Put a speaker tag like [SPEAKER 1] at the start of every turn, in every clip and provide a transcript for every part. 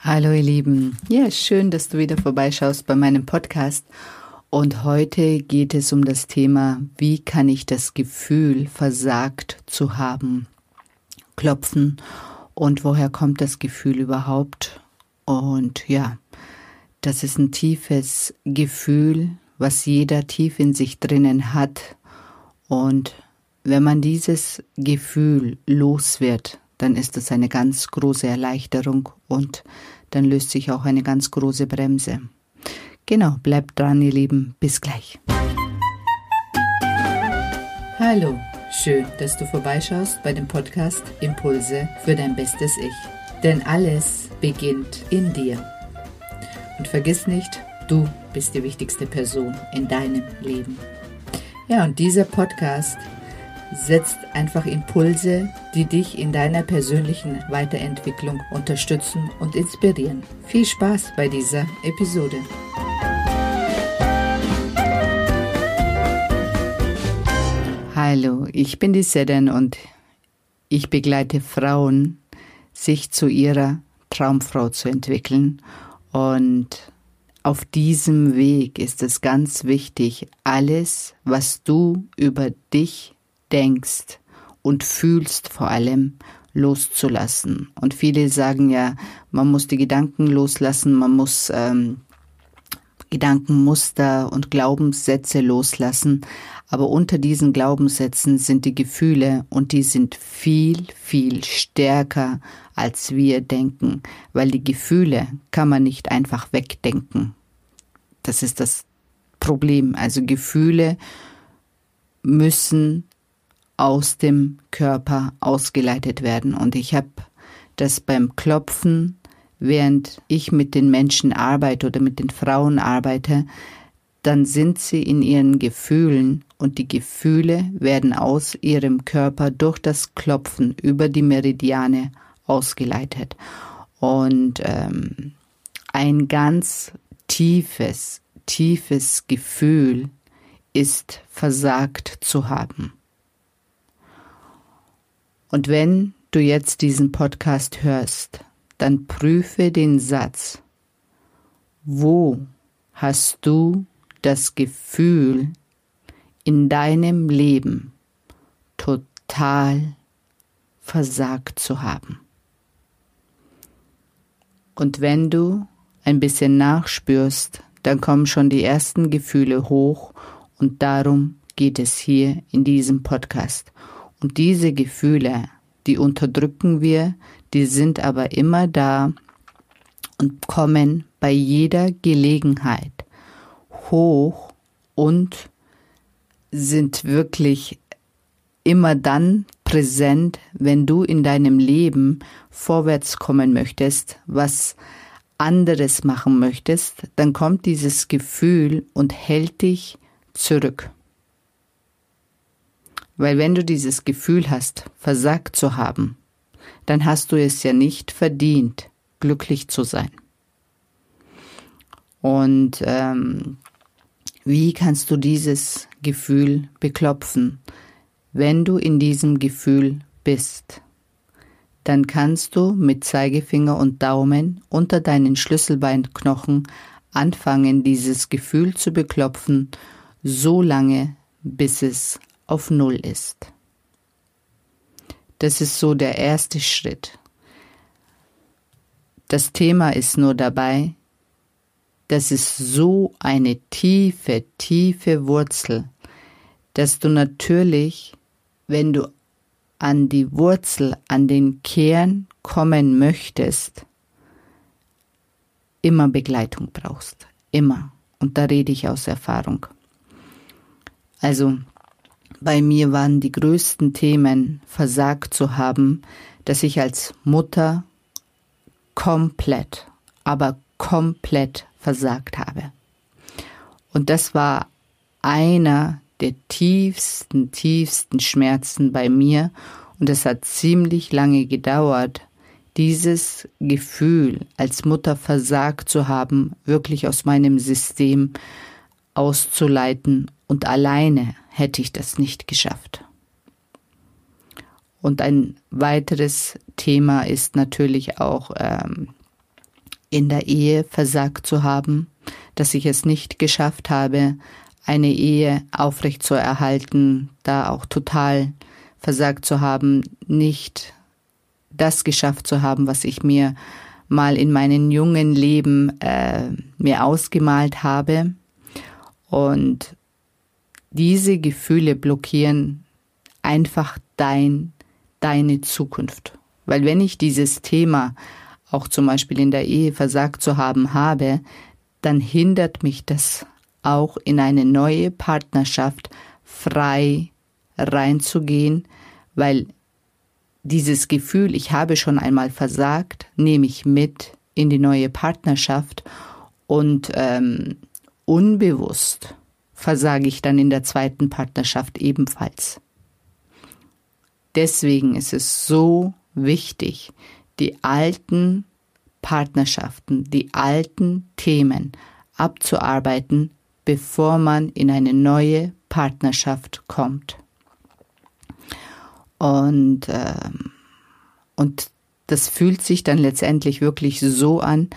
[SPEAKER 1] Hallo ihr Lieben. Ja, schön, dass du wieder vorbeischaust bei meinem Podcast. Und heute geht es um das Thema, wie kann ich das Gefühl, versagt zu haben, klopfen und woher kommt das Gefühl überhaupt? Und ja, das ist ein tiefes Gefühl, was jeder tief in sich drinnen hat. Und wenn man dieses Gefühl los wird, dann ist das eine ganz große Erleichterung und dann löst sich auch eine ganz große Bremse. Genau, bleibt dran, ihr Lieben. Bis gleich. Hallo, schön, dass du vorbeischaust bei dem Podcast Impulse für dein bestes Ich. Denn alles beginnt in dir. Und vergiss nicht, du bist die wichtigste Person in deinem Leben. Ja, und dieser Podcast setzt einfach Impulse, die dich in deiner persönlichen Weiterentwicklung unterstützen und inspirieren. Viel Spaß bei dieser Episode. Hallo, ich bin die Seden und ich begleite Frauen, sich zu ihrer Traumfrau zu entwickeln. Und auf diesem Weg ist es ganz wichtig, alles, was du über dich denkst und fühlst vor allem loszulassen. Und viele sagen ja, man muss die Gedanken loslassen, man muss ähm, Gedankenmuster und Glaubenssätze loslassen. Aber unter diesen Glaubenssätzen sind die Gefühle und die sind viel, viel stärker, als wir denken, weil die Gefühle kann man nicht einfach wegdenken. Das ist das Problem. Also Gefühle müssen aus dem Körper ausgeleitet werden. Und ich habe das beim Klopfen, während ich mit den Menschen arbeite oder mit den Frauen arbeite, dann sind sie in ihren Gefühlen und die Gefühle werden aus ihrem Körper durch das Klopfen über die Meridiane ausgeleitet. Und ähm, ein ganz tiefes, tiefes Gefühl ist versagt zu haben. Und wenn du jetzt diesen Podcast hörst, dann prüfe den Satz, wo hast du das Gefühl in deinem Leben total versagt zu haben. Und wenn du ein bisschen nachspürst, dann kommen schon die ersten Gefühle hoch und darum geht es hier in diesem Podcast. Und diese Gefühle, die unterdrücken wir, die sind aber immer da und kommen bei jeder Gelegenheit hoch und sind wirklich immer dann präsent, wenn du in deinem Leben vorwärts kommen möchtest, was anderes machen möchtest, dann kommt dieses Gefühl und hält dich zurück. Weil wenn du dieses Gefühl hast, versagt zu haben, dann hast du es ja nicht verdient, glücklich zu sein. Und ähm, wie kannst du dieses Gefühl beklopfen? Wenn du in diesem Gefühl bist, dann kannst du mit Zeigefinger und Daumen unter deinen Schlüsselbeinknochen anfangen, dieses Gefühl zu beklopfen, so lange, bis es auf Null ist. Das ist so der erste Schritt. Das Thema ist nur dabei, das ist so eine tiefe, tiefe Wurzel, dass du natürlich, wenn du an die Wurzel, an den Kern kommen möchtest, immer Begleitung brauchst. Immer. Und da rede ich aus Erfahrung. Also bei mir waren die größten Themen versagt zu haben, dass ich als Mutter komplett, aber komplett versagt habe. Und das war einer der tiefsten, tiefsten Schmerzen bei mir und es hat ziemlich lange gedauert, dieses Gefühl als Mutter versagt zu haben, wirklich aus meinem System auszuleiten und alleine hätte ich das nicht geschafft. Und ein weiteres Thema ist natürlich auch ähm, in der Ehe versagt zu haben, dass ich es nicht geschafft habe, eine Ehe aufrecht zu erhalten, da auch total versagt zu haben, nicht das geschafft zu haben, was ich mir mal in meinem jungen Leben äh, mir ausgemalt habe. Und diese Gefühle blockieren einfach dein, deine Zukunft. Weil wenn ich dieses Thema auch zum Beispiel in der Ehe versagt zu haben habe, dann hindert mich das auch in eine neue Partnerschaft frei reinzugehen, weil dieses Gefühl, ich habe schon einmal versagt, nehme ich mit in die neue Partnerschaft und ähm, unbewusst versage ich dann in der zweiten Partnerschaft ebenfalls. Deswegen ist es so wichtig, die alten Partnerschaften, die alten Themen abzuarbeiten, bevor man in eine neue Partnerschaft kommt. Und, äh, und das fühlt sich dann letztendlich wirklich so an.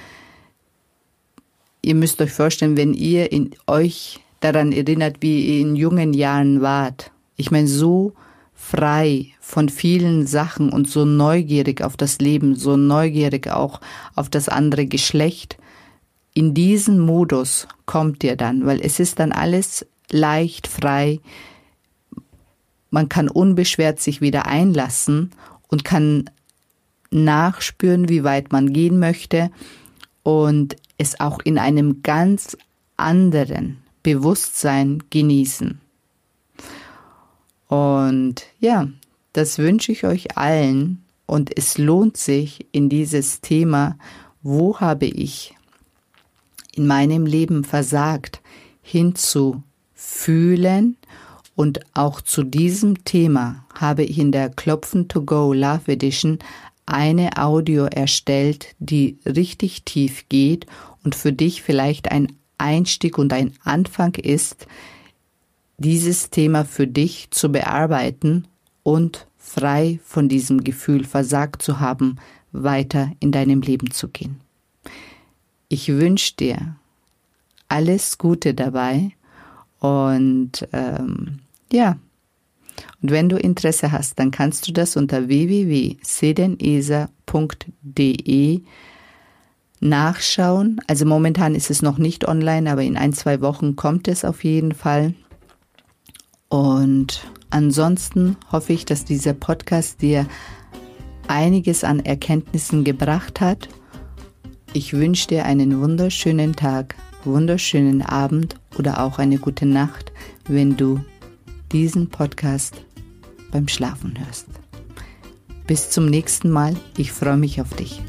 [SPEAKER 1] Ihr müsst euch vorstellen, wenn ihr in euch daran erinnert, wie ihr in jungen Jahren wart. Ich meine, so frei von vielen Sachen und so neugierig auf das Leben, so neugierig auch auf das andere Geschlecht. In diesen Modus kommt ihr dann, weil es ist dann alles leicht, frei. Man kann unbeschwert sich wieder einlassen und kann nachspüren, wie weit man gehen möchte und es auch in einem ganz anderen Bewusstsein genießen. Und ja, das wünsche ich euch allen und es lohnt sich in dieses Thema, wo habe ich in meinem Leben versagt, hinzufühlen und auch zu diesem Thema habe ich in der Klopfen to Go Love Edition eine Audio erstellt, die richtig tief geht und für dich vielleicht ein Einstieg und ein Anfang ist, dieses Thema für dich zu bearbeiten und frei von diesem Gefühl versagt zu haben, weiter in deinem Leben zu gehen. Ich wünsche dir alles Gute dabei und ähm, ja, und wenn du Interesse hast, dann kannst du das unter www.sedenesa.de nachschauen. Also momentan ist es noch nicht online, aber in ein, zwei Wochen kommt es auf jeden Fall. Und ansonsten hoffe ich, dass dieser Podcast dir einiges an Erkenntnissen gebracht hat. Ich wünsche dir einen wunderschönen Tag, wunderschönen Abend oder auch eine gute Nacht, wenn du diesen Podcast beim Schlafen hörst. Bis zum nächsten Mal. Ich freue mich auf dich.